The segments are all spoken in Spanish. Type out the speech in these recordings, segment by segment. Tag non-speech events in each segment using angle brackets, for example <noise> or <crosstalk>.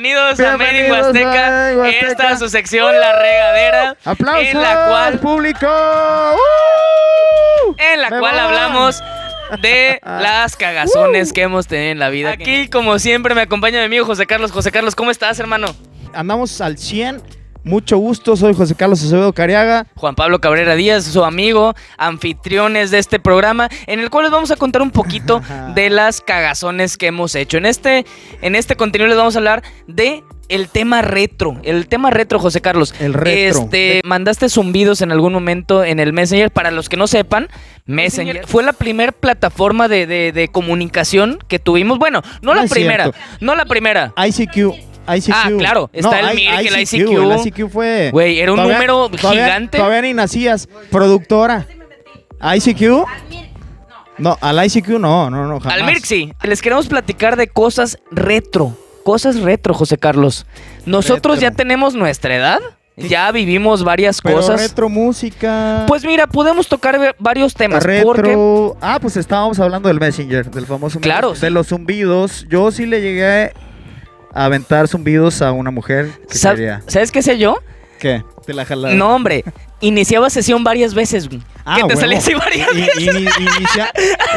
Bienvenidos, a Made Huasteca. Esta es su sección, La Regadera. ¡Aplausos En la al cual, público! ¡Uh! en la ¡Me cual hablamos de <laughs> las cagazones que hemos tenido en la vida. Aquí, como siempre, me acompaña mi amigo José Carlos. José Carlos, ¿cómo estás, hermano? Andamos al 100. Mucho gusto, soy José Carlos Acevedo Cariaga. Juan Pablo Cabrera Díaz, su amigo, anfitriones de este programa, en el cual les vamos a contar un poquito <laughs> de las cagazones que hemos hecho. En este, en este contenido les vamos a hablar de el tema retro. El tema retro, José Carlos. El retro. Este, mandaste zumbidos en algún momento en el Messenger. Para los que no sepan, Messenger fue la primera plataforma de, de- de comunicación que tuvimos. Bueno, no, No la primera. cierto. No la primera. ICQ. ICQ. Ah, claro, está el I- Mirk, el ICQ. El ICQ fue. Güey, era un número todavía- gigante. Todavía ni nacías. Productora. ¿ICQ? No, al ICQ no, no, no, jamás. Al Mirk sí. Les queremos platicar de cosas retro. Cosas retro, José Carlos. Nosotros Retro. ya tenemos nuestra edad. Ya vivimos varias Pero cosas. retro música. Pues mira, podemos tocar varios temas. Porque Retro. Ah, pues estábamos hablando del Messenger, del famoso Claro. De los zumbidos. Yo sí le llegué aventar zumbidos a una mujer que ¿sab- quería. ¿sabes qué sé yo? ¿Qué? Te la jalaron. No, hombre. Iniciaba sesión varias veces. güey. Ah, que te huevo. salía así varias I- veces. ini- inicia-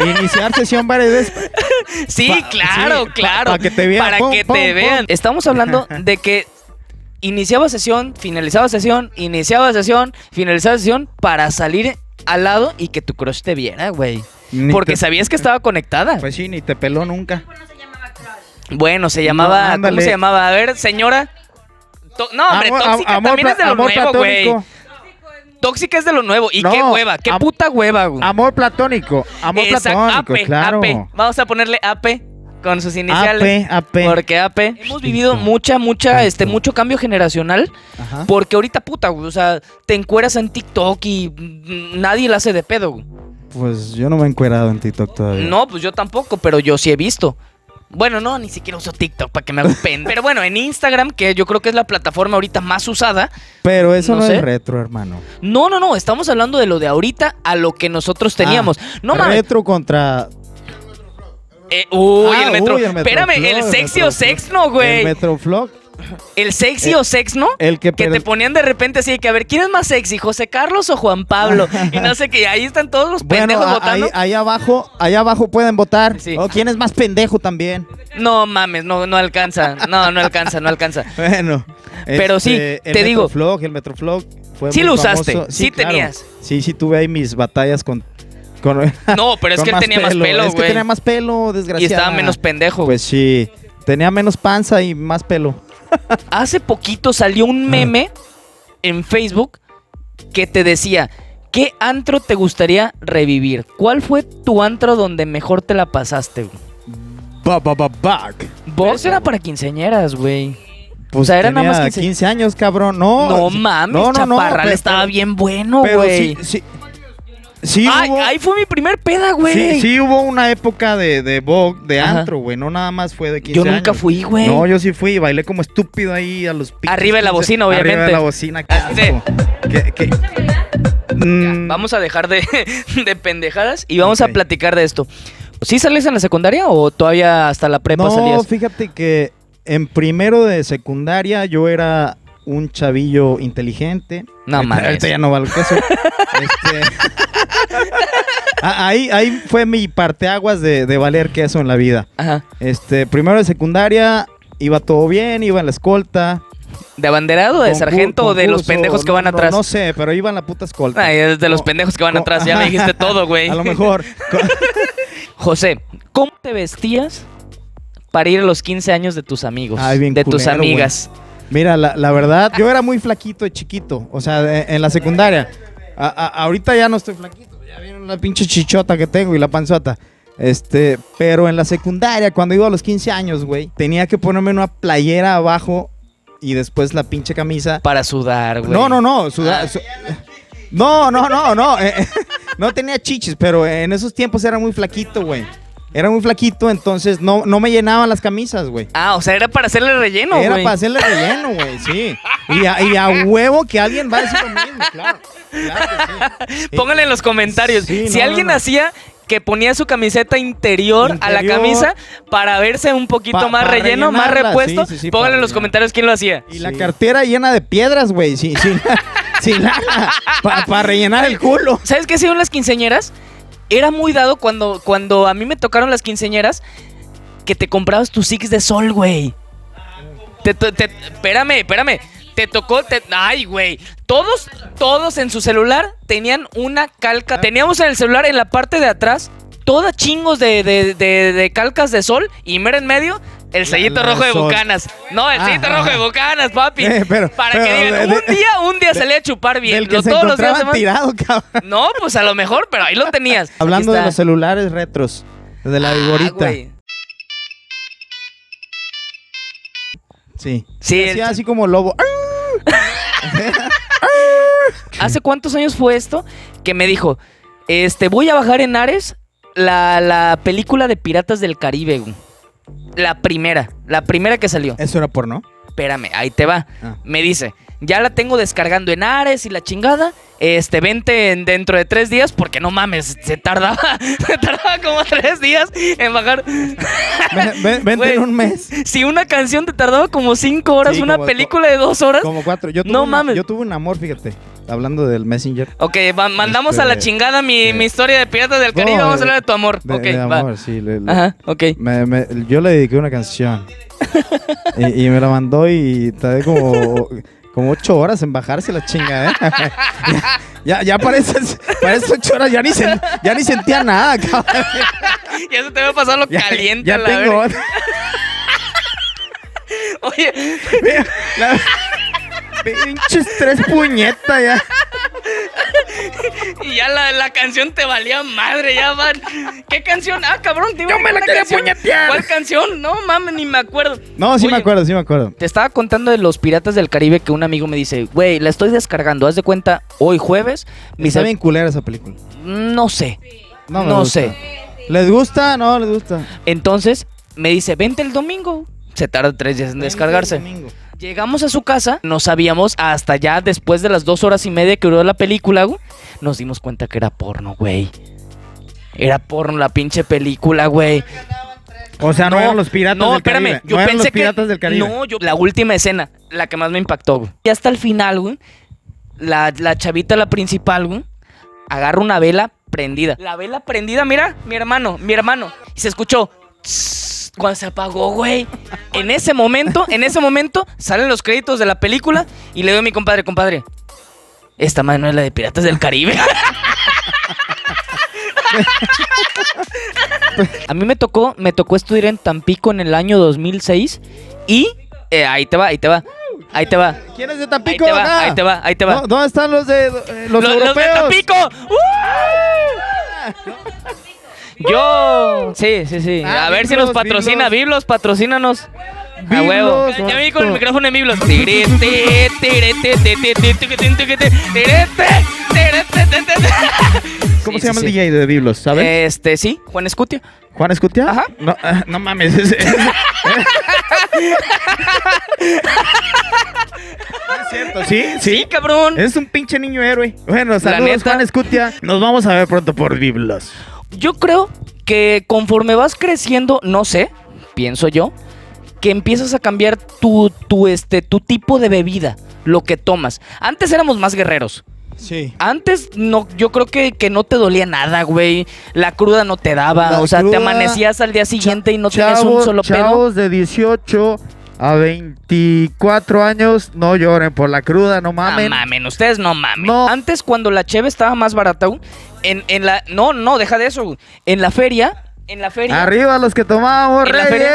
<laughs> iniciar sesión varias veces. Sí, Pa- claro, sí, claro. pa' que te vean. Para Pum, que pum, te pum. vean. Estamos hablando <laughs> de que iniciaba sesión, finalizaba sesión, iniciaba sesión, finalizaba sesión para salir al lado y que tu crush te viera, güey. Ni Porque te- sabías que estaba conectada. Pues sí, ni te peló nunca. Bueno, se llamaba. ¿Cómo se llamaba? A ver, señora. To- no, hombre, Amor- tóxica amor también es de lo nuevo, güey. Tóxica es de lo nuevo. Y No, qué hueva, qué puta hueva, güey. Amor platónico. Amor Exacto, platónico, AP, claro. AP. Vamos a ponerle AP con sus iniciales. AP, AP. Porque AP. Hemos vivido mucha, mucha, este, mucho cambio generacional. Ajá. Porque ahorita, puta, güey, o sea, te encueras en TikTok y mm, nadie la hace de pedo. güey. Pues yo no me he encuerado en TikTok todavía. No, pues yo tampoco, pero yo sí he visto. Bueno, no, ni siquiera uso TikTok para que me haga pen. Pero bueno, en Instagram, que yo creo que es la plataforma ahorita más usada. Pero eso No no, sé. es retro, hermano. No, no, no, estamos hablando de lo de ahorita a lo que nosotros teníamos. Ah, no mames. Retro contra. Eh, uy, Ah, el metro. uy, el Espérame, el el sexy o sexno, El güey. Metroflog. El sexy o sexno. El que, Que te ponían de repente así que a ver, ¿quién es más sexy? ¿José Carlos o Juan Pablo? Y no sé qué, ahí están todos los Bueno, pendejos a- votando. ahí, ahí abajo, ahí abajo pueden votar. Sí. O quién es más pendejo también. No mames, no, no alcanza. No, no alcanza, no alcanza. <laughs> Bueno. Pero sí, el te digo. Metroflog, el Metroflog fue Sí muy lo usaste, famoso. sí tenías. Sí, sí tuve ahí mis batallas con. con <laughs> No, pero es que él tenía más pelo, Es que güey. tenía más pelo, Y desgraciado. estaba menos pendejo. Pues sí. Tenía menos panza y más pelo. Hace poquito salió un meme en Facebook que te decía, ¿qué antro te gustaría revivir? ¿Cuál fue tu antro donde mejor te la pasaste? güey? Ba, ba, ba, back. Vos era para quinceañeras, güey. Pues O sea, era nada más 15. 15 años, cabrón. No, No mames, no, no, no, Chaparral pero- estaba bien bueno, güey. sí, sí. Sí Ay, hubo, ahí fue mi primer peda, güey. sí, sí hubo una época de, de Vogue, de Ajá. antro, güey. No nada más fue de 15 Yo nunca años. fui, güey. No, yo sí fui. Bailé como estúpido ahí a los pinches Arriba de la 15. bocina, Arriba obviamente. de la bocina. qué asco. ¿Qué- qué? Mm, Vamos a dejar de, <laughs> de pendejadas y vamos a platicar de esto. ¿Sí sales en la secundaria o todavía hasta la prepa No, salías? fíjate que en primero de secundaria yo era un chavillo inteligente. No mames. Ahorita ya no vale queso. <laughs> Este, <laughs> ahí, ahí fue mi parteaguas de, de valer queso en la vida. Ajá. Este, primero de secundaria iba todo bien, iba en la escolta. ¿De abanderado, de concur- sargento o de los pendejos que van no, atrás? No, sé, pero iba en la puta escolta. Ay, es de los pendejos que van atrás, ya me dijiste <laughs> todo, güey. A lo mejor. José, ¿cómo te vestías para ir a los 15 años de tus amigos? Ay, bien de tus culero, amigas. Mira, la, la verdad, yo era muy flaquito de chiquito. O sea, de- en la secundaria. A- a- ahorita ya no estoy flaquito. Ya viene la pinche chichota que tengo y la panzota. Este, pero en la secundaria, cuando iba a los 15 años, güey, tenía que ponerme una playera abajo y después la pinche camisa. Para sudar, güey. No, no, no. suda- Ah. su- no, no, no, no. eh, eh, <laughs> no tenía chichis, pero en esos tiempos era muy flaquito, güey. Era muy flaquito, entonces no, no me llenaban las camisas, güey. Ah, o sea, era para hacerle relleno, Era güey. para hacerle relleno, güey, sí. Y a, y a huevo que alguien va a decir lo mismo, claro. Claro que sí. <laughs> Pónganle en los comentarios. Sí, si no, alguien no, no. hacía que ponía su camiseta interior, a la camisa para verse un poquito Pa- más relleno, más repuesto. sí, sí, sí, Pónganle en los comentarios quién lo hacía. Y la Sí. cartera llena de piedras, güey. Sin, sin, sin lana. Para rellenar el culo. ¿Sabes qué hicieron las quinceñeras? Era muy dado cuando, cuando a mí me tocaron las quinceñeras que te comprabas tu Six de sol, güey. Espérame, espérame. Te tocó, ay, güey. Todos, todos en su celular tenían una calca. Teníamos en el celular en la parte de atrás todas chingos de, de- de- calcas de sol y mero en medio el sellito rojo de. Bucanas. No, el sellito rojo de. Bucanas, papi. <laughs> Eh, pero- para pero que digan, de- un día, un día de- salí a chupar bien. Del que Lo- se todos los días tirado, cabrón. no, pues a lo mejor, pero ahí lo <laughs> tenías. Hablando de los celulares retros. De la Ah, vigorita. sí. Sí, Hacía así como lobo. <laughs> ¿Hace cuántos años fue esto? Que me dijo, este, voy a bajar en Ares la, la película de Piratas del Caribe, güey. La primera, la primera que salió. Eso era porno. Espérame, ahí te va. Ah. Me dice, ya la tengo descargando en Ares y la chingada. Este, vente en- dentro de tres días, porque no mames, se tardaba, <laughs> se tardaba como tres días en bajar. Ven- ven- Vente en un mes. Si una canción te tardaba como cinco horas, Sí, una como- película de dos horas. Como cuatro. Yo tuve No una- mames. Yo tuve un amor, fíjate. Hablando del Messenger. Ok, mandamos a la Este, chingada mi, eh, mi historia de Piratas del Caribe. no, vamos a hablar de tu amor. De, ok, de va. amor, sí. le- le- Ajá, ok. Me- me- yo le dediqué una canción. <laughs> y, y me la mandó y tardé como, como ocho horas en bajarse la chinga, ¿eh? <laughs> ya, ya parece, parece ocho horas, ya ni, sen- ya ni sentía nada, cabrón. <laughs> ya se te va a pasar lo Ya, caliente ya a la tengo. Oye, Mira, la- Pinches tres puñetas ya. y ya la, la canción te valía madre, ya van. ¿Qué canción? Ah, cabrón, te iba Yo me la quería canción. puñetear. ¿Cuál canción? No mames, ni me acuerdo. No, sí me acuerdo, sí me acuerdo. Te estaba contando de los Piratas del Caribe que un amigo me dice, güey, la estoy descargando. Haz de cuenta, hoy jueves. Me Está bien culera esa película. no sé. No, me No gusta. sé. ¿Les gusta? No, les gusta. Entonces me dice, vente el domingo. Se tarda tres días en descargarse. Domingo. Llegamos a su casa, no sabíamos hasta ya después de las dos horas y media que duró la película, güey, nos dimos cuenta que era porno, güey. Era porno la pinche película, güey. O sea, no, eran los piratas no, del espérame, Caribe. Yo no eran pensé los piratas que, del Caribe. No, yo, la última escena, la que más me impactó, güey. Y hasta el final, güey, la, la chavita, la principal, güey, agarra una vela prendida. La vela prendida, mira, mi hermano, mi hermano. Y se escuchó. tss, Cuando se apagó, güey. En ese momento, en ese momento, salen los créditos de la película y le digo a mi compadre, compadre, esta madre no es la de Piratas del Caribe. <laughs> A mí me tocó, me tocó estudiar en Tampico en el año 2006 y eh, ahí te va, ahí te va, ahí te va. ¿Quién es de Ahí Tampico? te va, acá? ahí te va, ahí te va. ¿Dónde están los de eh, los, ¡Los, los de europeos? Tampico! ¡Uh! Yo, sí, sí, sí. Ah, a ver si nos patrocina. Biblos. Biblos, patrocínanos. A huevo. Ya ya vi con el micrófono en Biblos. ¿Cómo Sí, se llama sí, el. DJ de Biblos? ¿Sabes? Este, sí, Juan Escutia. ¿Juan Escutia? Ajá. No, ah, no mames. es cierto, sí, sí. Sí, cabrón. Es un pinche niño héroe. Bueno, saludos. Juan Escutia. Nos vamos a ver pronto por Biblos. Yo creo que conforme vas creciendo, no sé, pienso yo, que empiezas a cambiar tu, tu, este, tu tipo de bebida, lo que tomas. Antes éramos más guerreros. Sí. Antes no, yo creo que, que no te dolía nada, güey. La cruda no te daba. La o sea, te amanecías al día siguiente y no tenías un solo pedo. chavos de 18 a 24 años, no lloren por la cruda, no No mamen. mamen, ustedes no mamen. No. Antes, cuando la cheve estaba más barata, en, en la. No, no, deja de eso. En la feria. En la feria. Arriba los que tomamos, En la reyes. feria-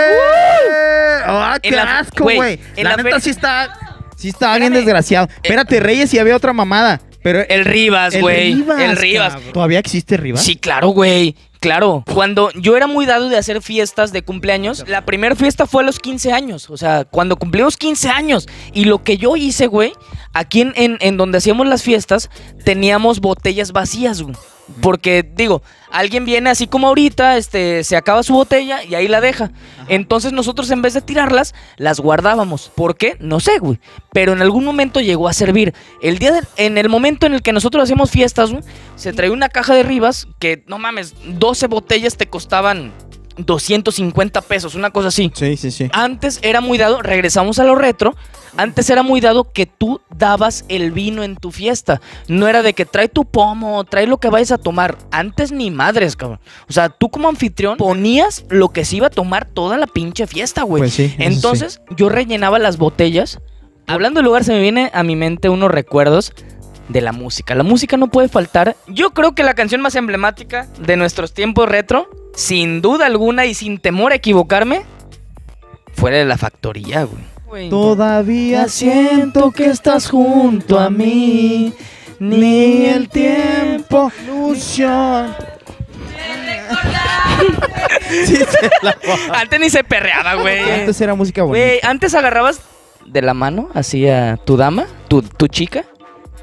¡Ah, qué En la- asco, güey, La, la neta feria- sí está, sí está bien Espérame. desgraciado. Espérate, Reyes, y había otra mamada. Pero El Rivas, güey. El Rivas. cabrón. ¿Todavía existe Rivas? Sí, claro, güey. Claro. Cuando yo era muy dado de hacer fiestas de cumpleaños, la primera fiesta fue a los 15 años. O sea, cuando cumplimos 15 años. Y lo que yo hice, güey, aquí en, en- donde hacíamos las fiestas, teníamos botellas vacías, güey. Porque, digo, alguien viene así como ahorita, este, se acaba su botella y ahí la deja. Entonces nosotros en vez de tirarlas, las guardábamos. ¿Por qué? No sé, güey. Pero en algún momento llegó a servir. El día de- en el momento en el que nosotros hacíamos fiestas, güey, se traía una caja de ribas que, no mames, 12 botellas te costaban 250 pesos, una cosa así. Sí, sí, sí. Antes era muy dado, regresamos a lo retro, antes era muy dado que tú dabas el vino en tu fiesta. No era de que trae tu pomo, trae lo que vayas a tomar. Antes ni madres, cabrón. O sea, tú como anfitrión ponías lo que se iba a tomar toda la pinche fiesta, güey. Pues sí. Entonces yo rellenaba las botellas. Hablando del lugar, se me viene a mi mente unos recuerdos de la música. La música no puede faltar. Yo creo que la canción más emblemática de nuestros tiempos retro, sin duda alguna y sin temor a equivocarme, fue la de la factoría, güey. Todavía siento que estás junto a mí, ni el tiempo, ilusión. Sí, se la- Antes ni se perreaba, güey. Antes era música bonita. Güey, antes agarrabas de la mano así a tu dama, tu, tu chica.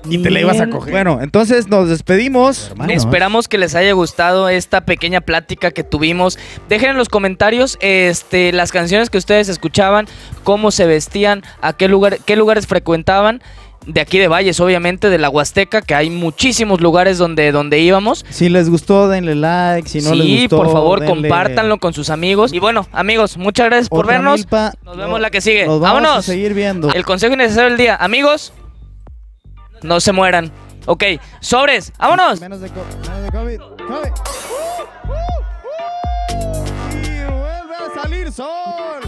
Y te la ibas a coger. Bueno, entonces nos despedimos. Hermanos. Esperamos que les haya gustado esta pequeña plática que tuvimos. Dejen en los comentarios este, las canciones que ustedes escuchaban, cómo se vestían, a qué, lugar, qué lugares frecuentaban. De aquí de Valles, obviamente, de la Huasteca, que hay muchísimos lugares donde, donde íbamos. Si les gustó, denle like. Si no sí, les gustó, por favor, denle compártanlo con sus amigos. Y bueno, amigos, muchas gracias por otra vernos. milpa. Nos vemos la que sigue. Nos vamos Vámonos. a seguir viendo. El consejo innecesario del día. Amigos, no se mueran. Ok, sobres, vámonos. Menos de, co- menos de COVID. COVID. Y vuelve a salir sol.